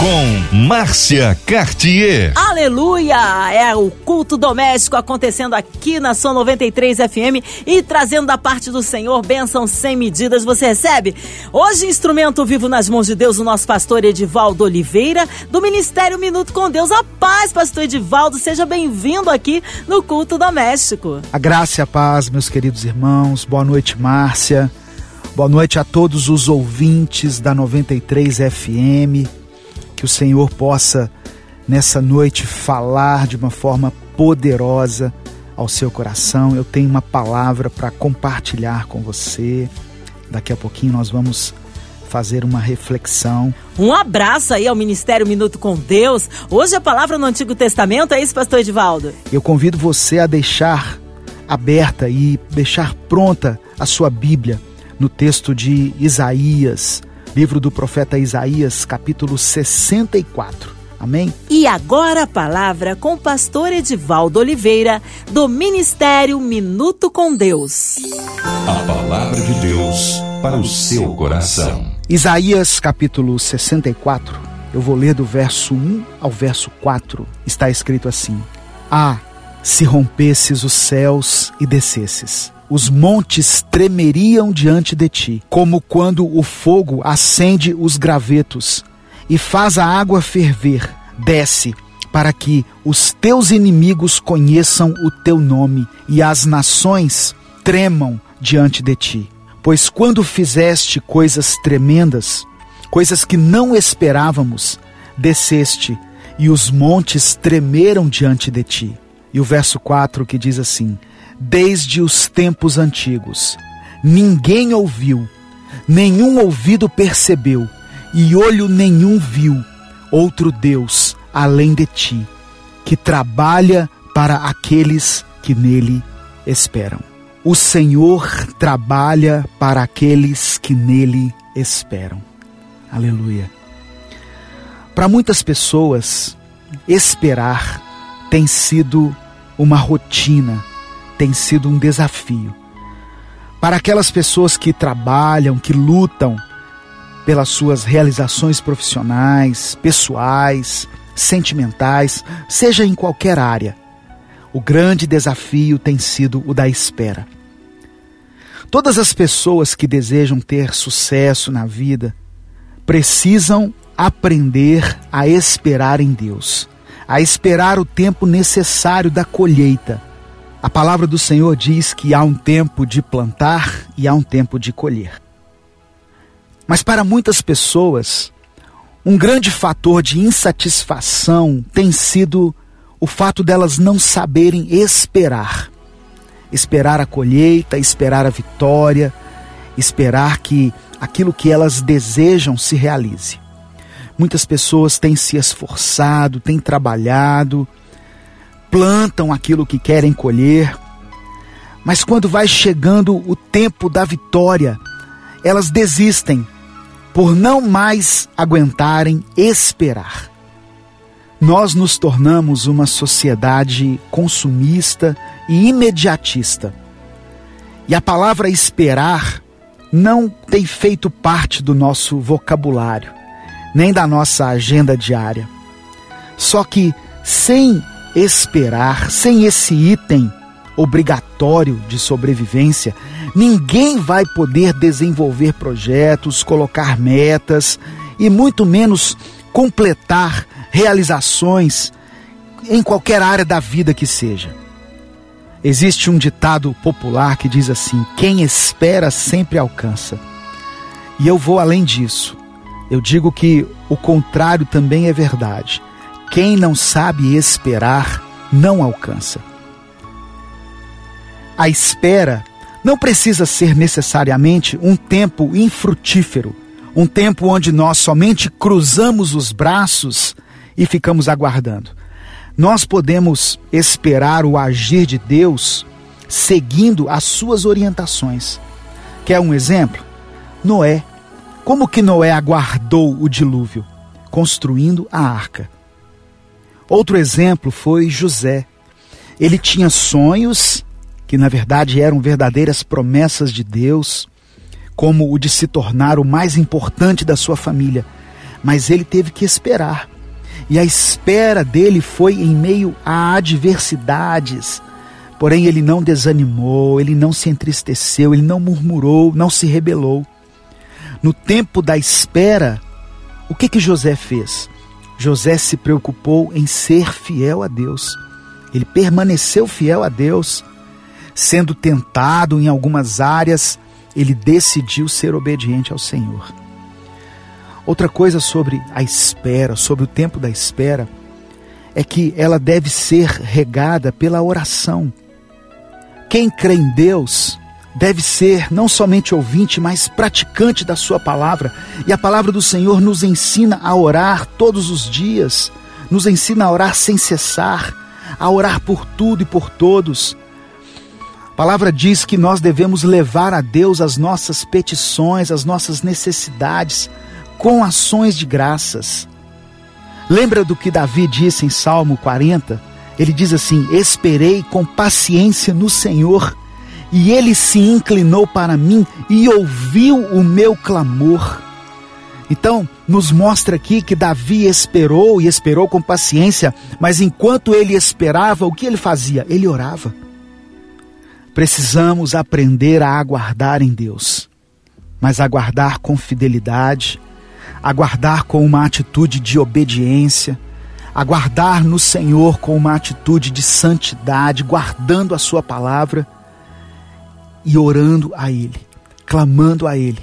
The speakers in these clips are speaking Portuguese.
com Márcia Cartier. Aleluia! É o culto doméstico acontecendo aqui na Som 93 FM e trazendo da parte do Senhor bênção sem medidas. Você recebe? Hoje, instrumento vivo nas mãos de Deus, o nosso pastor Edivaldo Oliveira, do Ministério Minuto com Deus. A paz, pastor Edivaldo, seja bem-vindo aqui no culto doméstico. A graça e a paz, meus queridos irmãos. Boa noite, Márcia. Boa noite a todos os ouvintes da 93 FM que o Senhor possa nessa noite falar de uma forma poderosa ao seu coração. Eu tenho uma palavra para compartilhar com você. Daqui a pouquinho nós vamos fazer uma reflexão. Um abraço aí ao Ministério Minuto com Deus. Hoje a palavra no Antigo Testamento, é isso, pastor Edivaldo? Eu convido você a deixar aberta e deixar pronta a sua Bíblia no texto de Isaías, livro do profeta Isaías, capítulo 64. Amém? E agora a palavra com o pastor Edivaldo Oliveira, do Ministério Minuto com Deus. A palavra de Deus para o seu coração. Isaías capítulo 64, eu vou ler do verso 1 ao verso 4. Está escrito assim: Ah, se rompesses os céus e descesses os montes tremeriam diante de ti, como quando o fogo acende os gravetos e faz a água ferver. Desce, para que os teus inimigos conheçam o teu nome e as nações tremam diante de ti. Pois quando fizeste coisas tremendas, coisas que não esperávamos, desceste e os montes tremeram diante de ti. E o verso 4 que diz assim: desde os tempos antigos. Ninguém ouviu, nenhum ouvido percebeu, e olho nenhum viu outro Deus além de ti, que trabalha para aqueles que nele esperam. O Senhor trabalha para aqueles que nele esperam. Aleluia. Para muitas pessoas, esperar tem sido uma rotina, tem sido um desafio. Para aquelas pessoas que trabalham, que lutam pelas suas realizações profissionais, pessoais, sentimentais, seja em qualquer área, o grande desafio tem sido o da espera. Todas as pessoas que desejam ter sucesso na vida precisam aprender a esperar em Deus, a esperar o tempo necessário da colheita a palavra do Senhor diz que há um tempo de plantar e há um tempo de colher. Mas para muitas pessoas, um grande fator de insatisfação tem sido o fato delas não saberem esperar. Esperar a colheita, esperar a vitória, esperar que aquilo que elas desejam se realize. Muitas pessoas têm se esforçado, têm trabalhado, plantam aquilo que querem colher, mas quando vai chegando o tempo da vitória, elas desistem por não mais aguentarem esperar. Nós nos tornamos uma sociedade consumista e imediatista. E a palavra esperar não tem feito parte do nosso vocabulário, nem da nossa agenda diária. Só que sem esperar, sem esse item obrigatório de sobrevivência, ninguém vai poder desenvolver projetos, colocar metas e muito menos completar realizações em qualquer área da vida que seja. Existe um ditado popular que diz assim: quem espera sempre alcança. E eu vou além disso. Eu digo que o contrário também é verdade. Quem não sabe esperar não alcança. A espera não precisa ser necessariamente um tempo infrutífero, um tempo onde nós somente cruzamos os braços e ficamos aguardando. Nós podemos esperar o agir de Deus seguindo as suas orientações. Quer um exemplo? Noé. Como que Noé aguardou o dilúvio? Construindo a arca. Outro exemplo foi José. Ele tinha sonhos que na verdade eram verdadeiras promessas de Deus, como o de se tornar o mais importante da sua família, mas ele teve que esperar. E a espera dele foi em meio a adversidades. Porém, ele não desanimou, ele não se entristeceu, ele não murmurou, não se rebelou. No tempo da espera, o que que José fez? José se preocupou em ser fiel a Deus. Ele permaneceu fiel a Deus. Sendo tentado em algumas áreas, ele decidiu ser obediente ao Senhor. Outra coisa sobre a espera, sobre o tempo da espera, é que ela deve ser regada pela oração. Quem crê em Deus deve ser não somente ouvinte, mas praticante da Sua palavra. E a palavra do Senhor nos ensina a orar todos os dias, nos ensina a orar sem cessar, a orar por tudo e por todos. A palavra diz que nós devemos levar a Deus as nossas petições, as nossas necessidades, com ações de graças. Lembra do que Davi disse em Salmo 40? Ele diz assim: Esperei com paciência no Senhor e ele se inclinou para mim e ouviu o meu clamor. Então, nos mostra aqui que Davi esperou e esperou com paciência, mas enquanto ele esperava, o que ele fazia? Ele orava. Precisamos aprender a aguardar em Deus, mas aguardar com fidelidade, aguardar com uma atitude de obediência, aguardar no Senhor com uma atitude de santidade, guardando a Sua palavra e orando a Ele, clamando a Ele,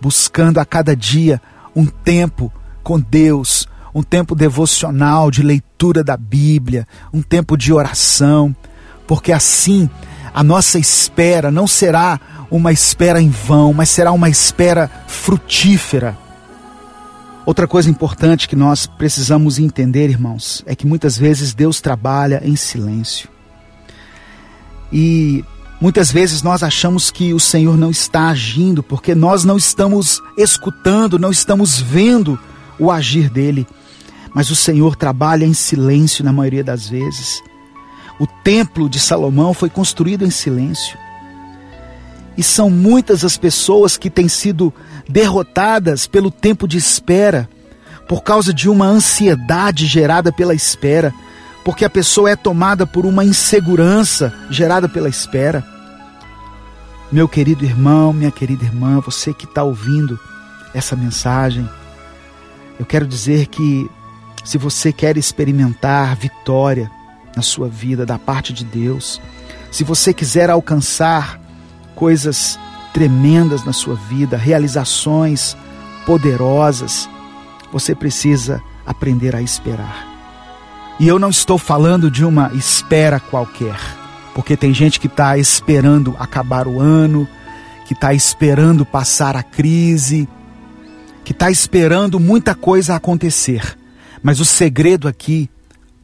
buscando a cada dia um tempo com Deus, um tempo devocional de leitura da Bíblia, um tempo de oração, porque assim a nossa espera não será uma espera em vão, mas será uma espera frutífera. Outra coisa importante que nós precisamos entender, irmãos, é que muitas vezes Deus trabalha em silêncio. E Muitas vezes nós achamos que o Senhor não está agindo porque nós não estamos escutando, não estamos vendo o agir dele. Mas o Senhor trabalha em silêncio na maioria das vezes. O templo de Salomão foi construído em silêncio. E são muitas as pessoas que têm sido derrotadas pelo tempo de espera, por causa de uma ansiedade gerada pela espera, porque a pessoa é tomada por uma insegurança gerada pela espera. Meu querido irmão, minha querida irmã, você que está ouvindo essa mensagem, eu quero dizer que se você quer experimentar vitória na sua vida da parte de Deus, se você quiser alcançar coisas tremendas na sua vida, realizações poderosas, você precisa aprender a esperar. E eu não estou falando de uma espera qualquer porque tem gente que está esperando acabar o ano, que está esperando passar a crise, que está esperando muita coisa acontecer. Mas o segredo aqui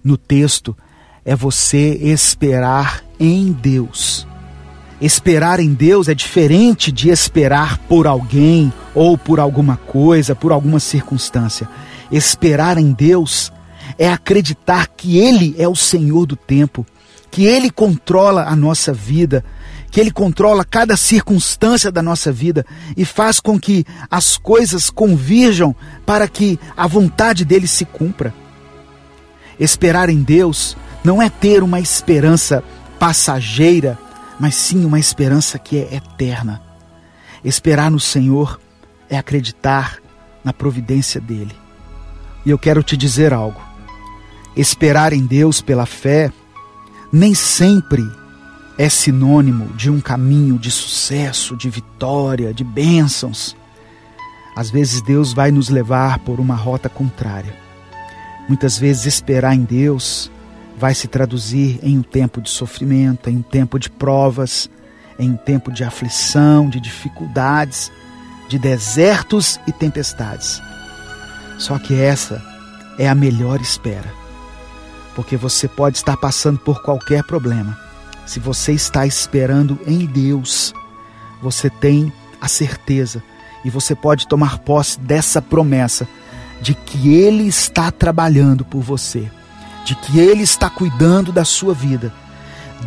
no texto é você esperar em Deus. Esperar em Deus é diferente de esperar por alguém ou por alguma coisa, por alguma circunstância. Esperar em Deus é acreditar que Ele é o Senhor do tempo que Ele controla a nossa vida, que Ele controla cada circunstância da nossa vida e faz com que as coisas convirjam para que a vontade dele se cumpra. Esperar em Deus não é ter uma esperança passageira, mas sim uma esperança que é eterna. Esperar no Senhor é acreditar na providência dele. E eu quero te dizer algo. Esperar em Deus pela fé nem sempre é sinônimo de um caminho de sucesso, de vitória, de bênçãos. Às vezes Deus vai nos levar por uma rota contrária. Muitas vezes esperar em Deus vai se traduzir em um tempo de sofrimento, em um tempo de provas, em um tempo de aflição, de dificuldades, de desertos e tempestades. Só que essa é a melhor espera porque você pode estar passando por qualquer problema. Se você está esperando em Deus, você tem a certeza e você pode tomar posse dessa promessa de que Ele está trabalhando por você, de que Ele está cuidando da sua vida,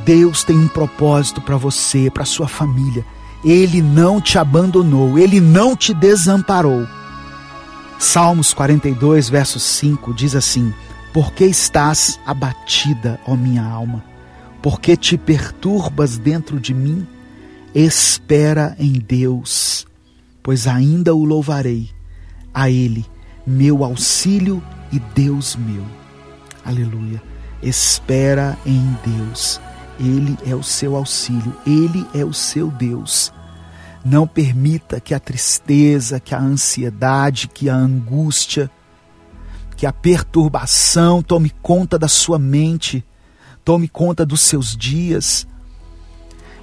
Deus tem um propósito para você, para sua família. Ele não te abandonou, ele não te desamparou. Salmos 42, verso 5 diz assim: Por que estás abatida, ó minha alma? Por que te perturbas dentro de mim? Espera em Deus, pois ainda o louvarei, a Ele, meu auxílio e Deus meu. Aleluia. Espera em Deus. Ele é o seu auxílio, ele é o seu Deus. Não permita que a tristeza, que a ansiedade, que a angústia, que a perturbação tome conta da sua mente, tome conta dos seus dias.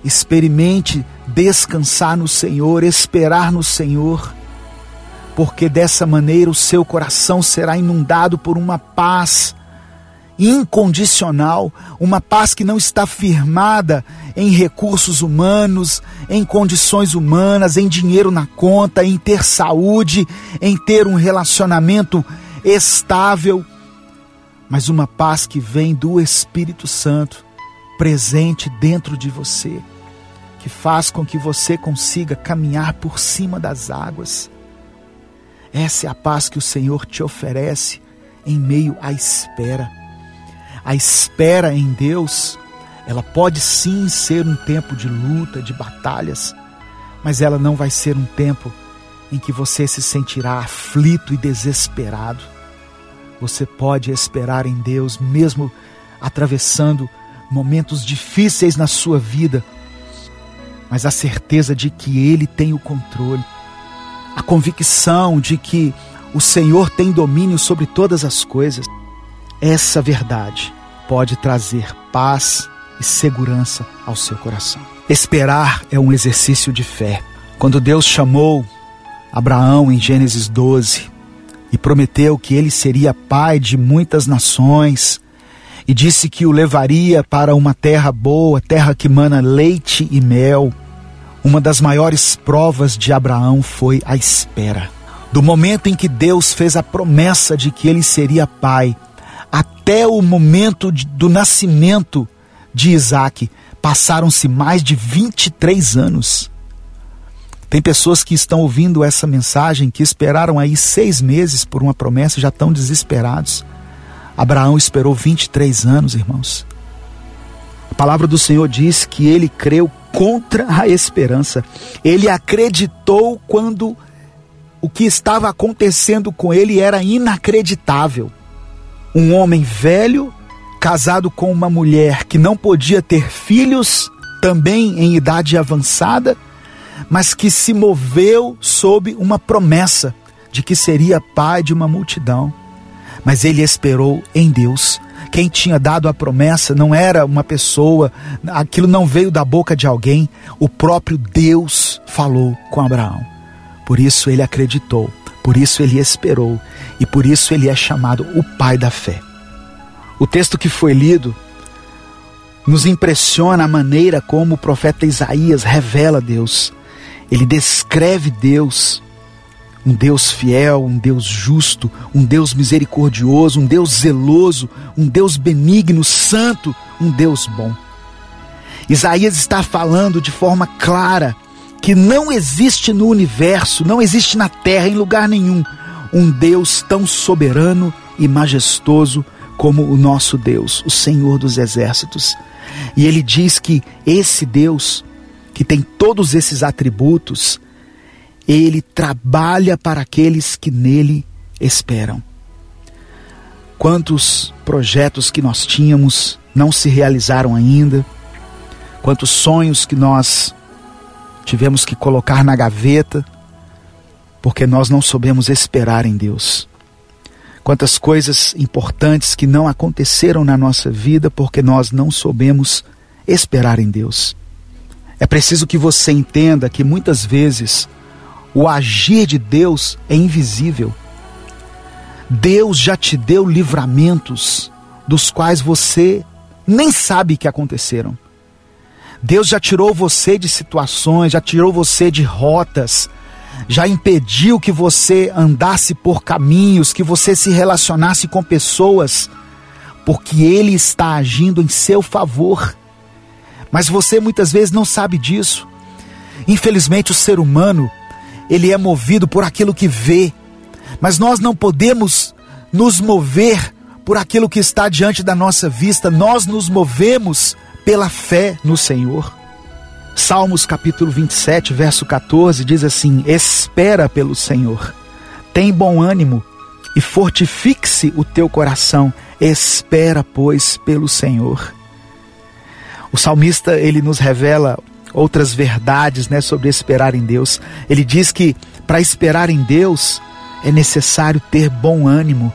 Experimente descansar no Senhor, esperar no Senhor, porque dessa maneira o seu coração será inundado por uma paz incondicional, uma paz que não está firmada em recursos humanos, em condições humanas, em dinheiro na conta, em ter saúde, em ter um relacionamento estável, mas uma paz que vem do Espírito Santo presente dentro de você, que faz com que você consiga caminhar por cima das águas. Essa é a paz que o Senhor te oferece em meio à espera a espera em Deus, ela pode sim ser um tempo de luta, de batalhas, mas ela não vai ser um tempo em que você se sentirá aflito e desesperado. Você pode esperar em Deus, mesmo atravessando momentos difíceis na sua vida, mas a certeza de que Ele tem o controle, a convicção de que o Senhor tem domínio sobre todas as coisas. Essa verdade pode trazer paz e segurança ao seu coração. Esperar é um exercício de fé. Quando Deus chamou Abraão em Gênesis 12 e prometeu que ele seria pai de muitas nações, e disse que o levaria para uma terra boa, terra que mana leite e mel. Uma das maiores provas de Abraão foi a espera. Do momento em que Deus fez a promessa de que ele seria pai, até o momento do nascimento de Isaac, passaram-se mais de 23 anos. Tem pessoas que estão ouvindo essa mensagem que esperaram aí seis meses por uma promessa e já estão desesperados. Abraão esperou 23 anos, irmãos. A palavra do Senhor diz que ele creu contra a esperança. Ele acreditou quando o que estava acontecendo com ele era inacreditável um homem velho casado com uma mulher que não podia ter filhos, também em idade avançada, mas que se moveu sob uma promessa de que seria pai de uma multidão. Mas ele esperou em Deus. Quem tinha dado a promessa não era uma pessoa, aquilo não veio da boca de alguém, o próprio Deus falou com Abraão. Por isso ele acreditou por isso ele esperou e por isso ele é chamado o pai da fé. O texto que foi lido nos impressiona a maneira como o profeta Isaías revela Deus. Ele descreve Deus, um Deus fiel, um Deus justo, um Deus misericordioso, um Deus zeloso, um Deus benigno, santo, um Deus bom. Isaías está falando de forma clara que não existe no universo, não existe na terra, em lugar nenhum, um Deus tão soberano e majestoso como o nosso Deus, o Senhor dos exércitos. E ele diz que esse Deus, que tem todos esses atributos, ele trabalha para aqueles que nele esperam. Quantos projetos que nós tínhamos não se realizaram ainda, quantos sonhos que nós tivemos que colocar na gaveta, porque nós não soubemos esperar em Deus. Quantas coisas importantes que não aconteceram na nossa vida porque nós não soubemos esperar em Deus. É preciso que você entenda que muitas vezes o agir de Deus é invisível. Deus já te deu livramentos dos quais você nem sabe que aconteceram. Deus já tirou você de situações, já tirou você de rotas, já impediu que você andasse por caminhos, que você se relacionasse com pessoas, porque Ele está agindo em seu favor. Mas você muitas vezes não sabe disso. Infelizmente, o ser humano, ele é movido por aquilo que vê, mas nós não podemos nos mover por aquilo que está diante da nossa vista, nós nos movemos pela fé no Senhor. Salmos capítulo 27, verso 14 diz assim: Espera pelo Senhor, tem bom ânimo e fortifique-se o teu coração, espera, pois, pelo Senhor. O salmista ele nos revela outras verdades, né, sobre esperar em Deus. Ele diz que para esperar em Deus é necessário ter bom ânimo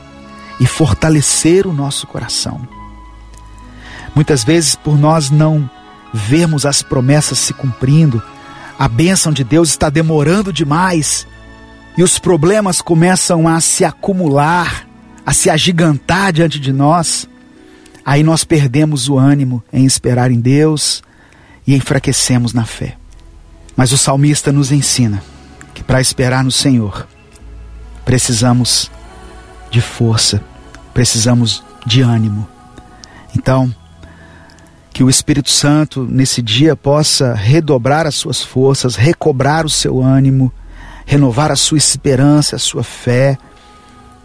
e fortalecer o nosso coração. Muitas vezes, por nós não vermos as promessas se cumprindo, a bênção de Deus está demorando demais e os problemas começam a se acumular, a se agigantar diante de nós, aí nós perdemos o ânimo em esperar em Deus e enfraquecemos na fé. Mas o salmista nos ensina que para esperar no Senhor, precisamos de força, precisamos de ânimo. Então, que o Espírito Santo nesse dia possa redobrar as suas forças, recobrar o seu ânimo, renovar a sua esperança, a sua fé,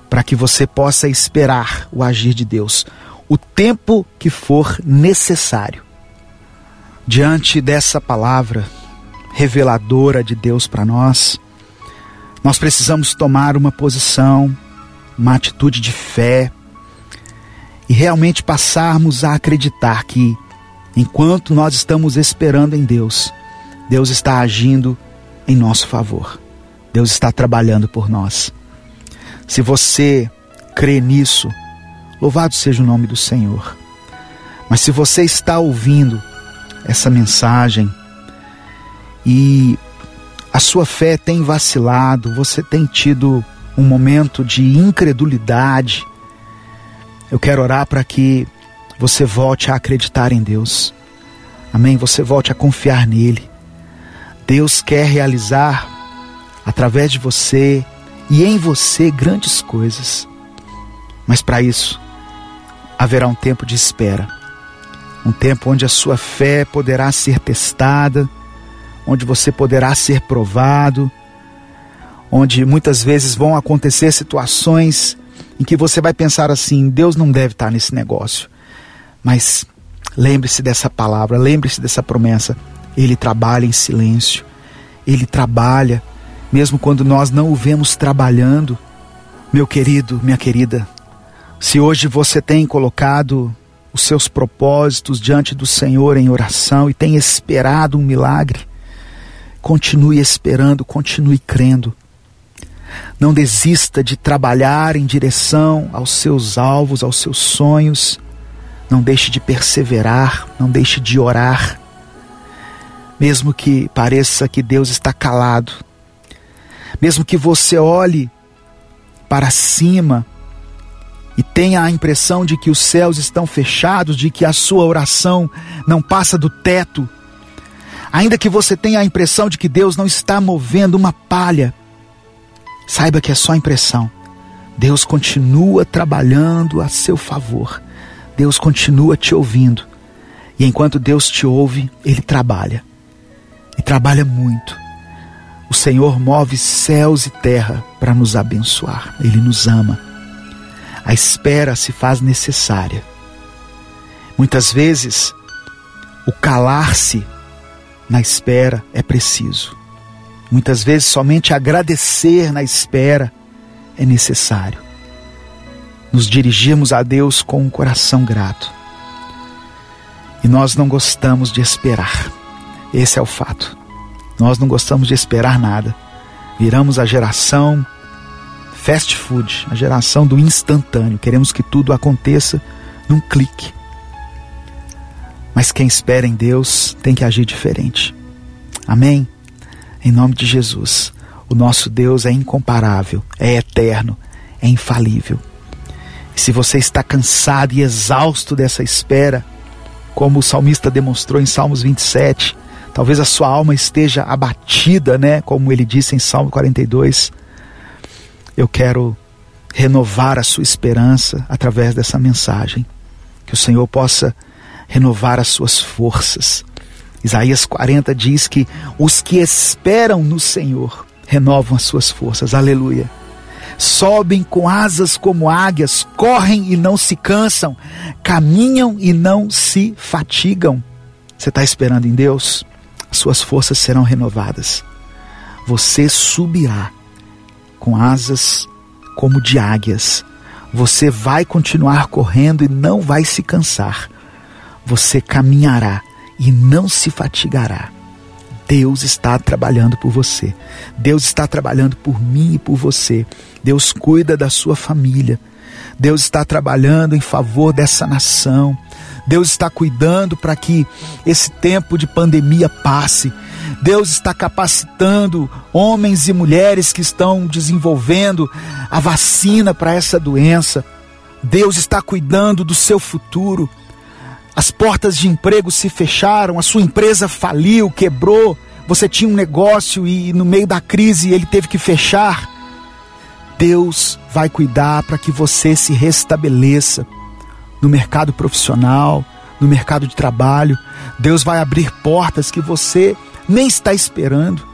para que você possa esperar o agir de Deus, o tempo que for necessário. Diante dessa palavra reveladora de Deus para nós, nós precisamos tomar uma posição, uma atitude de fé e realmente passarmos a acreditar que Enquanto nós estamos esperando em Deus, Deus está agindo em nosso favor. Deus está trabalhando por nós. Se você crê nisso, louvado seja o nome do Senhor. Mas se você está ouvindo essa mensagem e a sua fé tem vacilado, você tem tido um momento de incredulidade, eu quero orar para que você volte a acreditar em Deus. Amém? Você volte a confiar nele. Deus quer realizar através de você e em você grandes coisas. Mas para isso, haverá um tempo de espera. Um tempo onde a sua fé poderá ser testada, onde você poderá ser provado, onde muitas vezes vão acontecer situações em que você vai pensar assim: Deus não deve estar nesse negócio. Mas lembre-se dessa palavra, lembre-se dessa promessa. Ele trabalha em silêncio. Ele trabalha, mesmo quando nós não o vemos trabalhando. Meu querido, minha querida, se hoje você tem colocado os seus propósitos diante do Senhor em oração e tem esperado um milagre, continue esperando, continue crendo. Não desista de trabalhar em direção aos seus alvos, aos seus sonhos. Não deixe de perseverar, não deixe de orar. Mesmo que pareça que Deus está calado, mesmo que você olhe para cima e tenha a impressão de que os céus estão fechados, de que a sua oração não passa do teto, ainda que você tenha a impressão de que Deus não está movendo uma palha, saiba que é só impressão. Deus continua trabalhando a seu favor. Deus continua te ouvindo. E enquanto Deus te ouve, Ele trabalha. E trabalha muito. O Senhor move céus e terra para nos abençoar. Ele nos ama. A espera se faz necessária. Muitas vezes, o calar-se na espera é preciso. Muitas vezes, somente agradecer na espera é necessário nos dirigirmos a Deus com um coração grato. E nós não gostamos de esperar. Esse é o fato. Nós não gostamos de esperar nada. Viramos a geração fast food, a geração do instantâneo. Queremos que tudo aconteça num clique. Mas quem espera em Deus tem que agir diferente. Amém? Em nome de Jesus. O nosso Deus é incomparável, é eterno, é infalível. Se você está cansado e exausto dessa espera, como o salmista demonstrou em Salmos 27, talvez a sua alma esteja abatida, né, como ele disse em Salmo 42. Eu quero renovar a sua esperança através dessa mensagem. Que o Senhor possa renovar as suas forças, Isaías 40 diz que os que esperam no Senhor renovam as suas forças. Aleluia. Sobem com asas como águias, correm e não se cansam, caminham e não se fatigam. Você está esperando em Deus? Suas forças serão renovadas. Você subirá com asas como de águias. Você vai continuar correndo e não vai se cansar. Você caminhará e não se fatigará. Deus está trabalhando por você. Deus está trabalhando por mim e por você. Deus cuida da sua família. Deus está trabalhando em favor dessa nação. Deus está cuidando para que esse tempo de pandemia passe. Deus está capacitando homens e mulheres que estão desenvolvendo a vacina para essa doença. Deus está cuidando do seu futuro. As portas de emprego se fecharam, a sua empresa faliu, quebrou. Você tinha um negócio e no meio da crise ele teve que fechar. Deus vai cuidar para que você se restabeleça no mercado profissional, no mercado de trabalho. Deus vai abrir portas que você nem está esperando.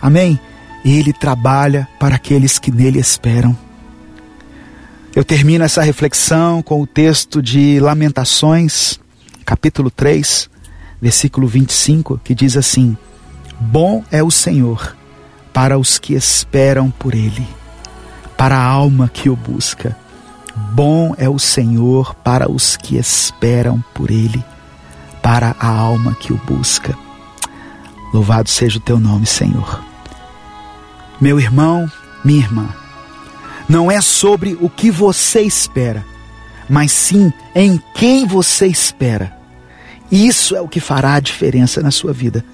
Amém? Ele trabalha para aqueles que nele esperam. Eu termino essa reflexão com o texto de Lamentações, capítulo 3, versículo 25, que diz assim: Bom é o Senhor para os que esperam por Ele, para a alma que o busca. Bom é o Senhor para os que esperam por Ele, para a alma que o busca. Louvado seja o teu nome, Senhor. Meu irmão, minha irmã, não é sobre o que você espera, mas sim em quem você espera. Isso é o que fará a diferença na sua vida.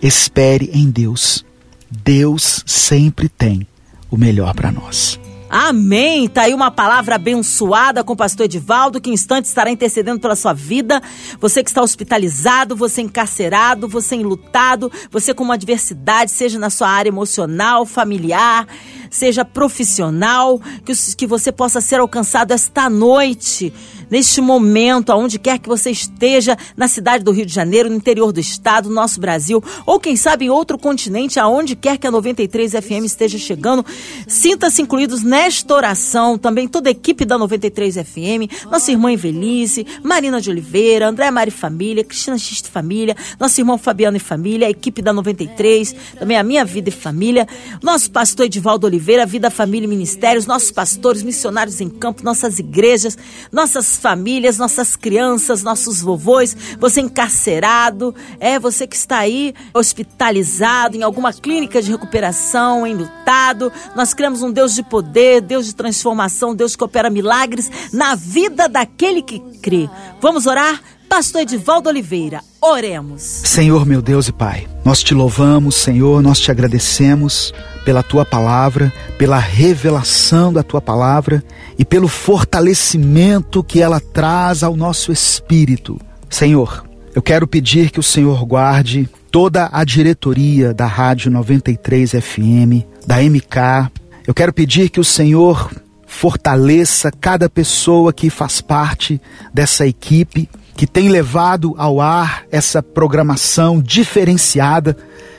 Espere em Deus. Deus sempre tem o melhor para nós. Amém. Tá aí uma palavra abençoada com o pastor Edivaldo, que em instante estará intercedendo pela sua vida. Você que está hospitalizado, você encarcerado, você enlutado, você com uma adversidade, seja na sua área emocional, familiar, seja profissional, que, que você possa ser alcançado esta noite neste momento, aonde quer que você esteja, na cidade do Rio de Janeiro, no interior do estado, no nosso Brasil, ou quem sabe em outro continente, aonde quer que a 93 FM esteja chegando, sinta-se incluídos nesta oração, também toda a equipe da 93 FM, nossa irmã Evelice, Marina de Oliveira, André Mari Família, Cristina Xiste Família, nosso irmão Fabiano e Família, a equipe da 93, também a Minha Vida e Família, nosso pastor Edivaldo Oliveira, Vida, Família e Ministérios, nossos pastores, missionários em campo, nossas igrejas, nossas famílias, nossas crianças, nossos vovôs, você encarcerado, é você que está aí hospitalizado em alguma clínica de recuperação, enlutado. Nós criamos um Deus de poder, Deus de transformação, Deus que opera milagres na vida daquele que crê. Vamos orar? Pastor Edivaldo Oliveira, oremos. Senhor, meu Deus e Pai, nós te louvamos, Senhor, nós te agradecemos pela tua palavra, pela revelação da tua palavra e pelo fortalecimento que ela traz ao nosso espírito. Senhor, eu quero pedir que o Senhor guarde toda a diretoria da Rádio 93 FM, da MK. Eu quero pedir que o Senhor fortaleça cada pessoa que faz parte dessa equipe que tem levado ao ar essa programação diferenciada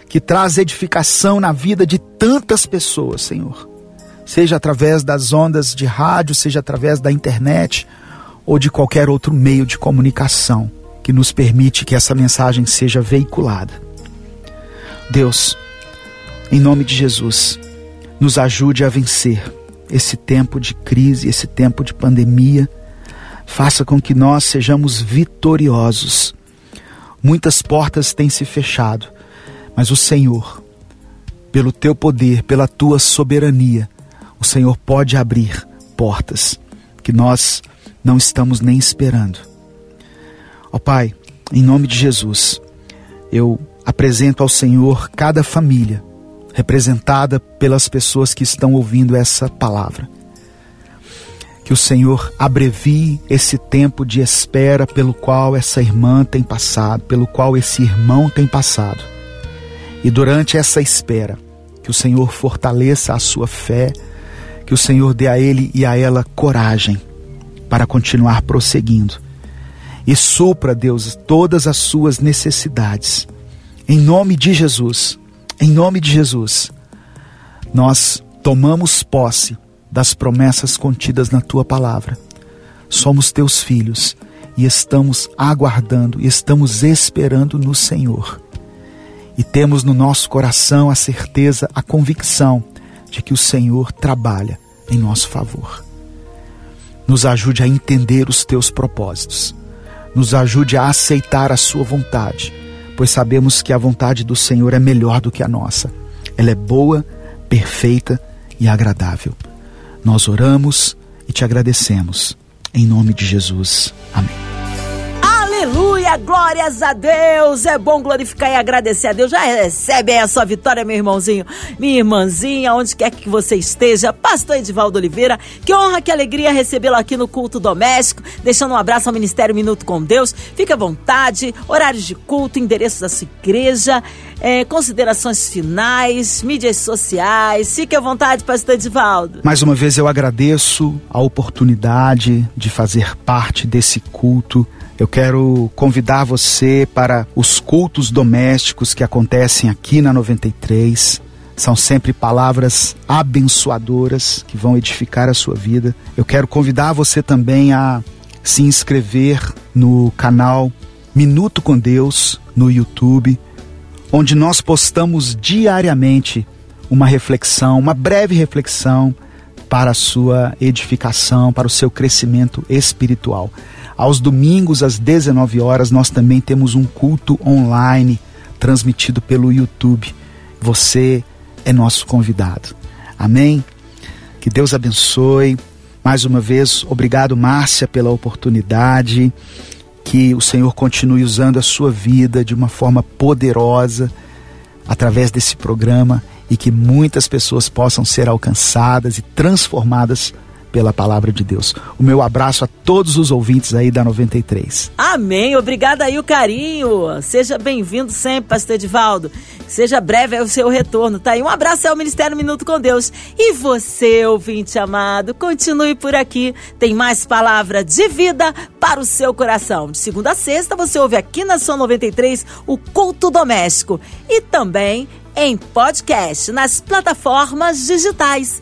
que traz edificação na vida de tantas pessoas, Senhor. Seja através das ondas de rádio, seja através da internet ou de qualquer outro meio de comunicação que nos permite que essa mensagem seja veiculada. Deus, em nome de Jesus, nos ajude a vencer esse tempo de crise, esse tempo de pandemia faça com que nós sejamos vitoriosos. Muitas portas têm se fechado, mas o Senhor, pelo teu poder, pela tua soberania, o Senhor pode abrir portas que nós não estamos nem esperando. Ó Pai, em nome de Jesus, eu apresento ao Senhor cada família representada pelas pessoas que estão ouvindo essa palavra que o Senhor abrevie esse tempo de espera pelo qual essa irmã tem passado, pelo qual esse irmão tem passado. E durante essa espera, que o Senhor fortaleça a sua fé, que o Senhor dê a ele e a ela coragem para continuar prosseguindo e supra, Deus, todas as suas necessidades. Em nome de Jesus, em nome de Jesus, nós tomamos posse das promessas contidas na tua palavra. Somos teus filhos e estamos aguardando, e estamos esperando no Senhor. E temos no nosso coração a certeza, a convicção de que o Senhor trabalha em nosso favor. Nos ajude a entender os teus propósitos. Nos ajude a aceitar a sua vontade, pois sabemos que a vontade do Senhor é melhor do que a nossa. Ela é boa, perfeita e agradável. Nós oramos e te agradecemos. Em nome de Jesus. Amém. Aleluia, glórias a Deus. É bom glorificar e agradecer a Deus. Já recebe aí a sua vitória, meu irmãozinho, minha irmãzinha, onde quer que você esteja. Pastor Edivaldo Oliveira, que honra, que alegria recebê-lo aqui no culto doméstico. Deixando um abraço ao Ministério Minuto com Deus. Fique à vontade, horários de culto, endereço da sua igreja, é, considerações finais, mídias sociais. Fique à vontade, Pastor Edivaldo. Mais uma vez eu agradeço a oportunidade de fazer parte desse culto eu quero convidar você para os cultos domésticos que acontecem aqui na 93. São sempre palavras abençoadoras que vão edificar a sua vida. Eu quero convidar você também a se inscrever no canal Minuto com Deus no YouTube, onde nós postamos diariamente uma reflexão, uma breve reflexão para a sua edificação, para o seu crescimento espiritual. Aos domingos, às 19 horas, nós também temos um culto online transmitido pelo YouTube. Você é nosso convidado. Amém? Que Deus abençoe. Mais uma vez, obrigado, Márcia, pela oportunidade. Que o Senhor continue usando a sua vida de uma forma poderosa através desse programa e que muitas pessoas possam ser alcançadas e transformadas pela palavra de Deus. O meu abraço a todos os ouvintes aí da 93. Amém. Obrigada aí o carinho. Seja bem-vindo sempre, pastor Edivaldo. Seja breve o seu retorno, tá aí. Um abraço ao Ministério Minuto com Deus. E você, ouvinte amado, continue por aqui. Tem mais palavra de vida para o seu coração. De segunda a sexta, você ouve aqui na Sua 93 o Culto Doméstico. E também em podcast nas plataformas digitais